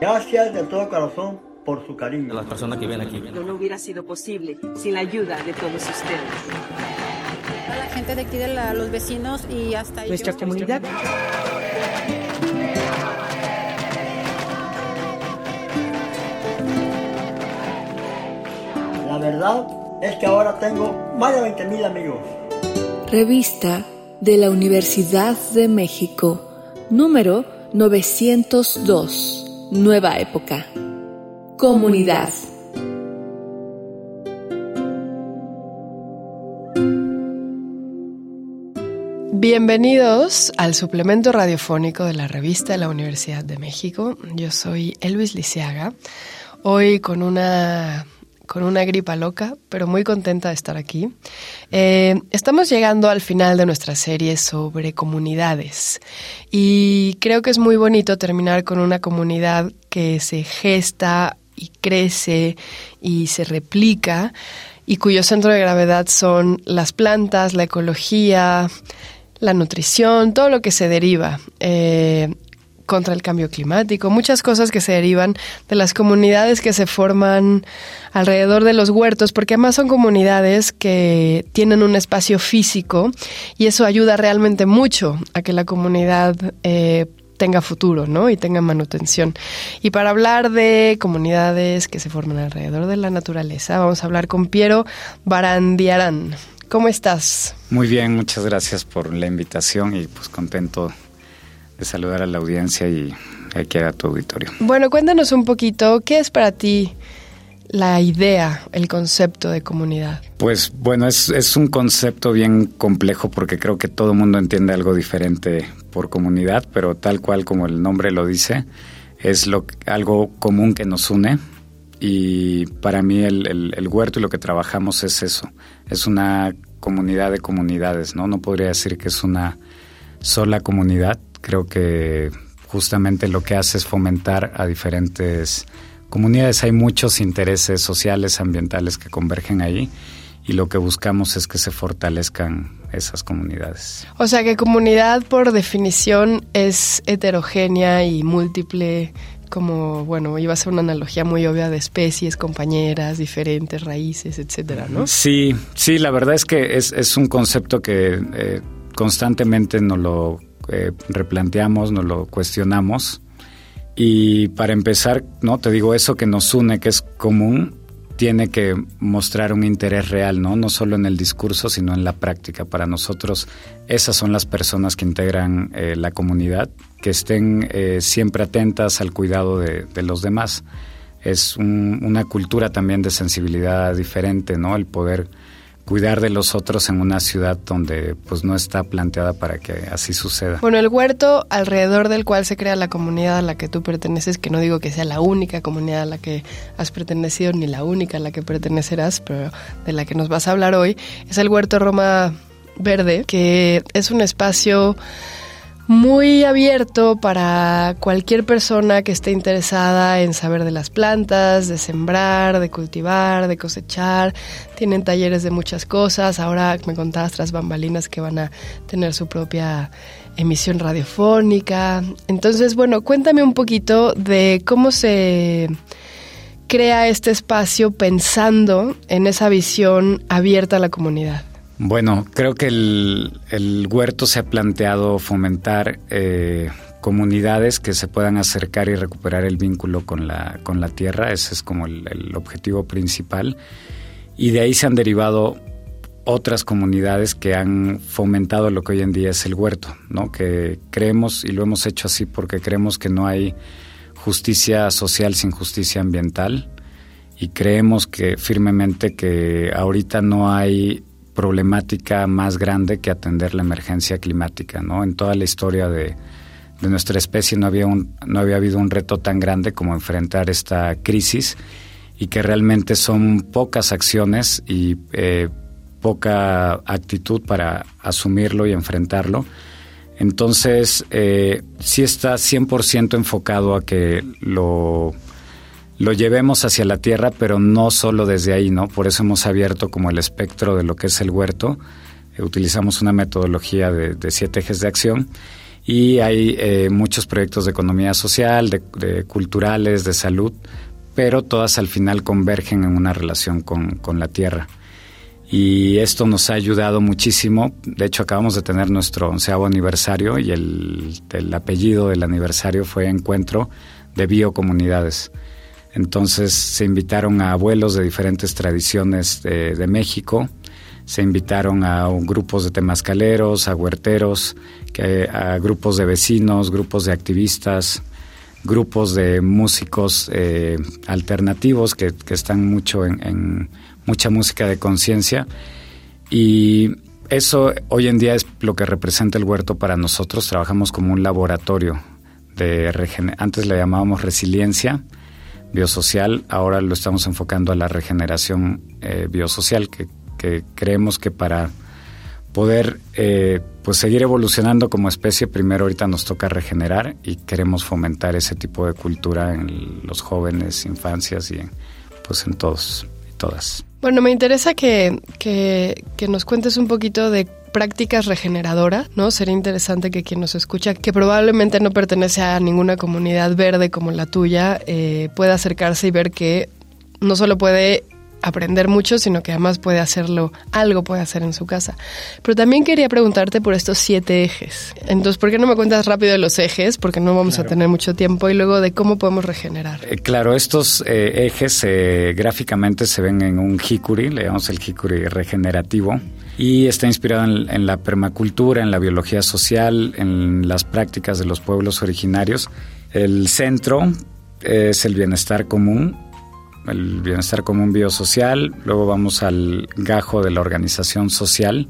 Gracias de todo corazón por su cariño. A las personas que vienen aquí. No, no hubiera sido posible sin la ayuda de todos ustedes. A la gente de aquí, de la, los vecinos y hasta Nuestra yo. comunidad. La verdad es que ahora tengo más de 20 mil amigos. Revista de la Universidad de México, número 902, Nueva Época. Comunidad. Bienvenidos al suplemento radiofónico de la revista de la Universidad de México. Yo soy Elvis Lisiaga, hoy con una, con una gripa loca, pero muy contenta de estar aquí. Eh, estamos llegando al final de nuestra serie sobre comunidades y creo que es muy bonito terminar con una comunidad que se gesta y crece y se replica y cuyo centro de gravedad son las plantas, la ecología, la nutrición, todo lo que se deriva eh, contra el cambio climático, muchas cosas que se derivan de las comunidades que se forman alrededor de los huertos, porque además son comunidades que tienen un espacio físico y eso ayuda realmente mucho a que la comunidad eh, tenga futuro, ¿no? Y tenga manutención. Y para hablar de comunidades que se forman alrededor de la naturaleza, vamos a hablar con Piero Barandiarán. ¿Cómo estás? Muy bien, muchas gracias por la invitación y pues contento de saludar a la audiencia y aquí a tu auditorio. Bueno, cuéntanos un poquito, ¿qué es para ti la idea, el concepto de comunidad? Pues bueno, es, es un concepto bien complejo porque creo que todo el mundo entiende algo diferente por comunidad, pero tal cual como el nombre lo dice, es lo, algo común que nos une y para mí el, el, el huerto y lo que trabajamos es eso, es una comunidad de comunidades, ¿no? No podría decir que es una sola comunidad, creo que justamente lo que hace es fomentar a diferentes comunidades. Hay muchos intereses sociales, ambientales que convergen ahí y lo que buscamos es que se fortalezcan esas comunidades. O sea que comunidad por definición es heterogénea y múltiple, como, bueno, iba a ser una analogía muy obvia de especies, compañeras, diferentes raíces, etcétera, ¿no? Sí, sí, la verdad es que es, es un concepto que eh, constantemente nos lo eh, replanteamos, nos lo cuestionamos. Y para empezar, no te digo eso que nos une, que es común, tiene que mostrar un interés real, ¿no? No solo en el discurso, sino en la práctica. Para nosotros, esas son las personas que integran eh, la comunidad, que estén eh, siempre atentas al cuidado de, los demás. Es un, una cultura también de sensibilidad diferente, ¿no? El poder cuidar de los otros en una ciudad donde pues no está planteada para que así suceda. Bueno, el huerto alrededor del cual se crea la comunidad a la que tú perteneces, que no digo que sea la única comunidad a la que has pertenecido ni la única a la que pertenecerás, pero de la que nos vas a hablar hoy, es el huerto Roma Verde, que es un espacio muy abierto para cualquier persona que esté interesada en saber de las plantas, de sembrar, de cultivar, de cosechar. Tienen talleres de muchas cosas. Ahora me contabas tras bambalinas que van a tener su propia emisión radiofónica. Entonces, bueno, cuéntame un poquito de cómo se crea este espacio pensando en esa visión abierta a la comunidad. Bueno, creo que el, el huerto se ha planteado fomentar eh, comunidades que se puedan acercar y recuperar el vínculo con la, con la tierra. Ese es como el, el objetivo principal. Y de ahí se han derivado otras comunidades que han fomentado lo que hoy en día es el huerto, ¿no? Que creemos, y lo hemos hecho así porque creemos que no hay justicia social sin justicia ambiental y creemos que firmemente que ahorita no hay problemática más grande que atender la emergencia climática, ¿no? En toda la historia de, de nuestra especie no había un, no había habido un reto tan grande como enfrentar esta crisis y que realmente son pocas acciones y eh, poca actitud para asumirlo y enfrentarlo. Entonces, eh, sí está 100% enfocado a que lo, lo llevemos hacia la tierra, pero no solo desde ahí, ¿no? Por eso hemos abierto como el espectro de lo que es el huerto. Eh, utilizamos una metodología de, de siete ejes de acción Y hay eh, muchos proyectos de economía social, de, culturales, de salud, pero todas al final convergen en una relación con, con la tierra y esto nos ha ayudado muchísimo. De hecho, acabamos de tener nuestro onceavo aniversario y el, apellido del aniversario fue Encuentro de Biocomunidades. Entonces se invitaron a abuelos de diferentes tradiciones de, México, se invitaron a grupos de temascaleros, a huerteros, a grupos de vecinos, grupos de activistas, grupos de músicos eh, alternativos que, están mucho en mucha música de conciencia y eso hoy en día es lo que representa el huerto para nosotros. Trabajamos como un laboratorio de antes le llamábamos resiliencia biosocial, ahora lo estamos enfocando a la regeneración eh, biosocial, que, creemos que para poder eh, pues seguir evolucionando como especie, primero ahorita nos toca regenerar y queremos fomentar ese tipo de cultura en los jóvenes, infancias y pues en todos y todas. Bueno, me interesa que, que, nos cuentes un poquito de prácticas regeneradoras, ¿no? Sería interesante que quien nos escucha, que probablemente no pertenece a ninguna comunidad verde como la tuya, eh, pueda acercarse y ver que no solo puede aprender mucho, sino que además puede hacerlo, algo puede hacer en su casa. Pero también quería preguntarte por estos siete ejes. Entonces, ¿por qué no me cuentas rápido de los ejes? Porque no vamos a tener mucho tiempo y luego de cómo podemos regenerar. Eh, claro, estos eh, ejes eh, gráficamente se ven en un hikuri, le llamamos el hikuri regenerativo, y está inspirado en la permacultura, en la biología social, en las prácticas de los pueblos originarios. El centro es el bienestar común, el bienestar común biosocial, luego vamos al gajo de la organización social.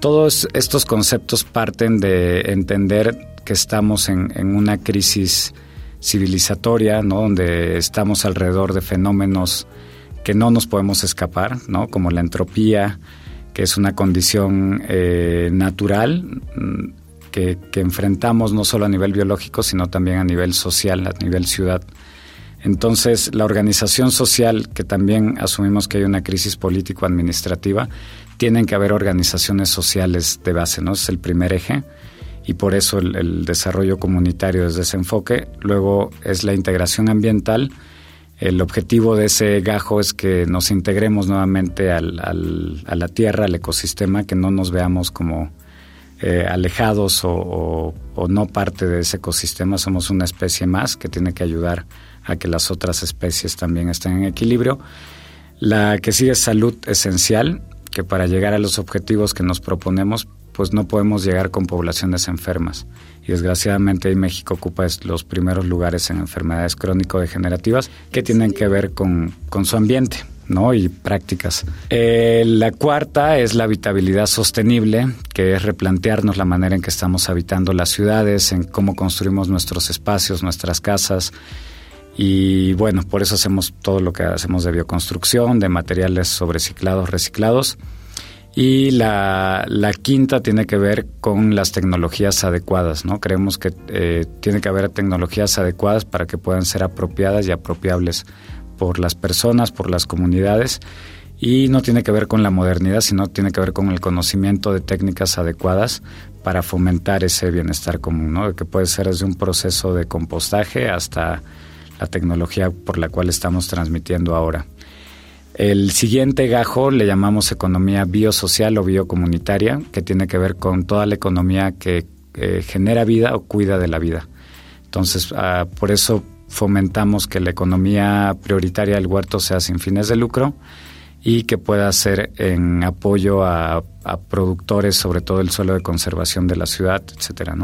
Todos estos conceptos parten de entender que estamos en, una crisis civilizatoria, ¿no? donde estamos alrededor de fenómenos que no nos podemos escapar, ¿no? como la entropía, que es una condición eh, natural mm, que, enfrentamos no solo a nivel biológico, sino también a nivel social, a nivel ciudad. Entonces, la organización social, que también asumimos que hay una crisis político-administrativa, tienen que haber organizaciones sociales de base, ¿no? Es el primer eje y por eso el, desarrollo comunitario desde ese enfoque. Luego es la integración ambiental. El objetivo de ese gajo es que nos integremos nuevamente al, a la tierra, al ecosistema, que no nos veamos como eh, alejados o, o, no parte de ese ecosistema. Somos una especie más que tiene que ayudar a que las otras especies también estén en equilibrio. La que sigue es salud esencial, que para llegar a los objetivos que nos proponemos, pues no podemos llegar con poblaciones enfermas. Y desgraciadamente México ocupa los primeros lugares en enfermedades crónico-degenerativas que tienen que ver con, con su ambiente. ¿no? y prácticas. Eh, la cuarta es la habitabilidad sostenible, que es replantearnos la manera en que estamos habitando las ciudades, en cómo construimos nuestros espacios, nuestras casas, y bueno, por eso hacemos todo lo que hacemos de bioconstrucción, de materiales sobreciclados, reciclados. Y la, quinta tiene que ver con las tecnologías adecuadas, ¿no? Creemos que eh, tiene que haber tecnologías adecuadas para que puedan ser apropiadas y apropiables por las personas, por las comunidades. Y no tiene que ver con la modernidad, sino tiene que ver con el conocimiento de técnicas adecuadas para fomentar ese bienestar común, ¿no? Que puede ser desde un proceso de compostaje hasta la tecnología por la cual estamos transmitiendo ahora. El siguiente gajo le llamamos economía biosocial o biocomunitaria, que tiene que ver con toda la economía que genera vida o cuida de la vida. Entonces, ah, por eso fomentamos que la economía prioritaria del huerto sea sin fines de lucro y que pueda ser en apoyo a, productores, sobre todo el suelo de conservación de la ciudad, etcétera.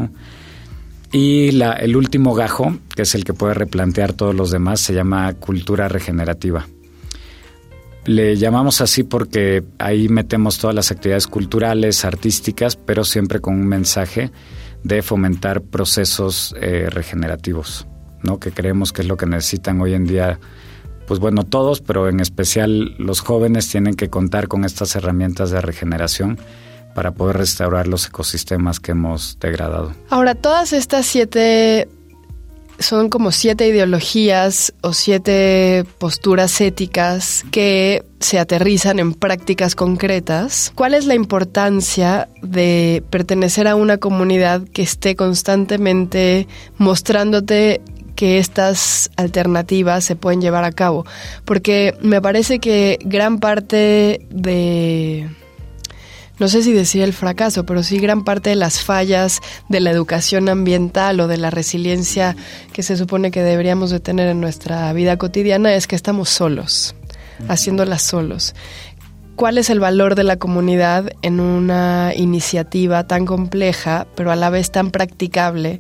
Y la, el último gajo, que es el que puede replantear todos los demás, se llama cultura regenerativa. Le llamamos así porque ahí metemos todas las actividades culturales, artísticas, pero siempre con un mensaje de fomentar procesos eh, regenerativos, ¿no? que creemos que es lo que necesitan hoy en día, pues bueno, todos, pero en especial los jóvenes tienen que contar con estas herramientas de regeneración para poder restaurar los ecosistemas que hemos degradado. Ahora, todas estas siete, son como siete ideologías o siete posturas éticas que se aterrizan en prácticas concretas. ¿Cuál es la importancia de pertenecer a una comunidad que esté constantemente mostrándote que estas alternativas se pueden llevar a cabo? Porque me parece que gran parte de no sé si decir el fracaso, pero sí gran parte de las fallas de la educación ambiental o de la resiliencia que se supone que deberíamos de tener en nuestra vida cotidiana es que estamos solos, haciéndolas solos. ¿Cuál es el valor de la comunidad en una iniciativa tan compleja, pero a la vez tan practicable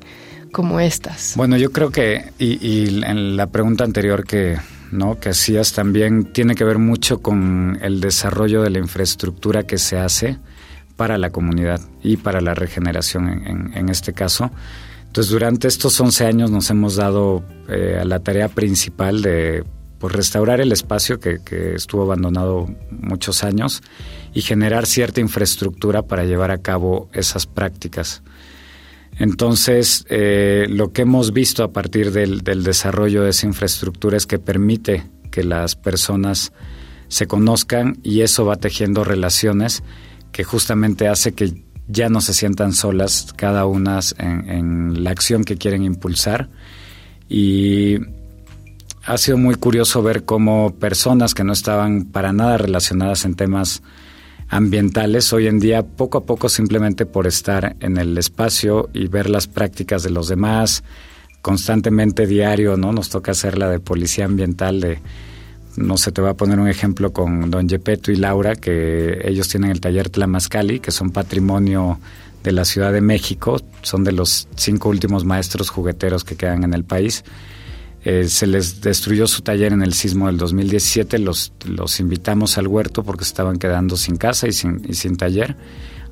como estas? Bueno, yo creo que, y, y en la pregunta anterior que, ¿no? que hacías también tiene que ver mucho con el desarrollo de la infraestructura que se hace para la comunidad y para la regeneración en, este caso. Entonces, durante estos 11 años nos hemos dado eh, a la tarea principal de pues, restaurar el espacio que, estuvo abandonado muchos años y generar cierta infraestructura para llevar a cabo esas prácticas. Entonces, eh, lo que hemos visto a partir del, del, desarrollo de esa infraestructura es que permite que las personas se conozcan y eso va tejiendo relaciones que justamente hace que ya no se sientan solas cada una en, la acción que quieren impulsar. Y ha sido muy curioso ver cómo personas que no estaban para nada relacionadas en temas ambientales, hoy en día poco a poco simplemente por estar en el espacio y ver las prácticas de los demás, constantemente diario, ¿no? Nos toca hacer la de policía ambiental de no sé, te voy a poner un ejemplo con don Yepeto y Laura, que ellos tienen el taller Tlamascali, que son patrimonio de la Ciudad de México, son de los cinco últimos maestros jugueteros que quedan en el país. Eh, se les destruyó su taller en el sismo del 2017, los, los invitamos al huerto porque estaban quedando sin casa y sin, y sin taller.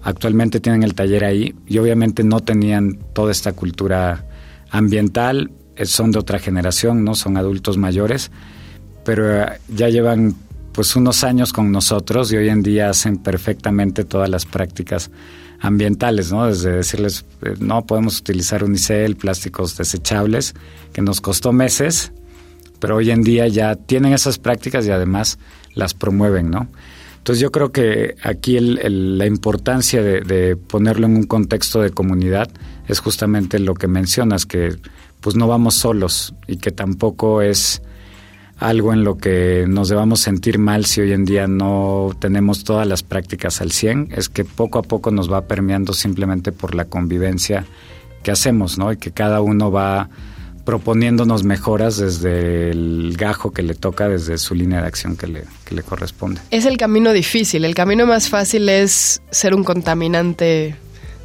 Actualmente tienen el taller ahí y obviamente no tenían toda esta cultura ambiental, eh, son de otra generación, no son adultos mayores pero eh, ya llevan pues unos años con nosotros y hoy en día hacen perfectamente todas las prácticas ambientales, ¿no? Desde decirles, eh, no podemos utilizar unicel, plásticos desechables, que nos costó meses, pero hoy en día ya tienen esas prácticas y además las promueven, ¿no? Entonces yo creo que aquí la importancia de, ponerlo en un contexto de comunidad es justamente lo que mencionas, que pues no vamos solos y que tampoco es algo en lo que nos debamos sentir mal si hoy en día no tenemos todas las prácticas al 100, es que poco a poco nos va permeando simplemente por la convivencia que hacemos, ¿no? Y que cada uno va proponiéndonos mejoras desde el gajo que le toca, desde su línea de acción que le, que le corresponde. Es el camino difícil, el camino más fácil es ser un contaminante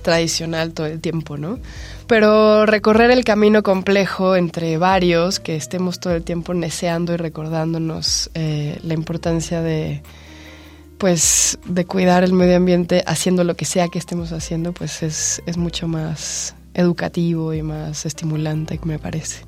tradicional todo el tiempo, ¿no? Pero recorrer el camino complejo entre varios, que estemos todo el tiempo neceando y recordándonos eh, la importancia de pues de cuidar el medio ambiente haciendo lo que sea que estemos haciendo, pues es, es mucho más educativo y más estimulante, me parece.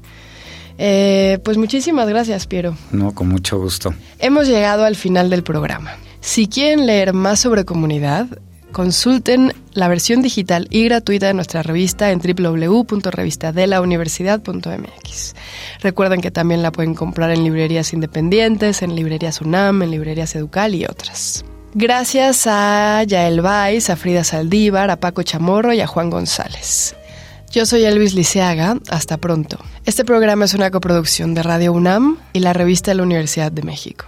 Eh, pues muchísimas gracias, Piero. No, con mucho gusto. Hemos llegado al final del programa. Si quieren leer más sobre comunidad, Consulten la versión digital y gratuita de nuestra revista en www.revistadelauniversidad.mx. Recuerden que también la pueden comprar en librerías independientes, en librerías UNAM, en librerías Educal y otras. Gracias a Yael Vais, a Frida Saldívar, a Paco Chamorro y a Juan González. Yo soy Elvis Liceaga, hasta pronto. Este programa es una coproducción de Radio UNAM y la revista de la Universidad de México.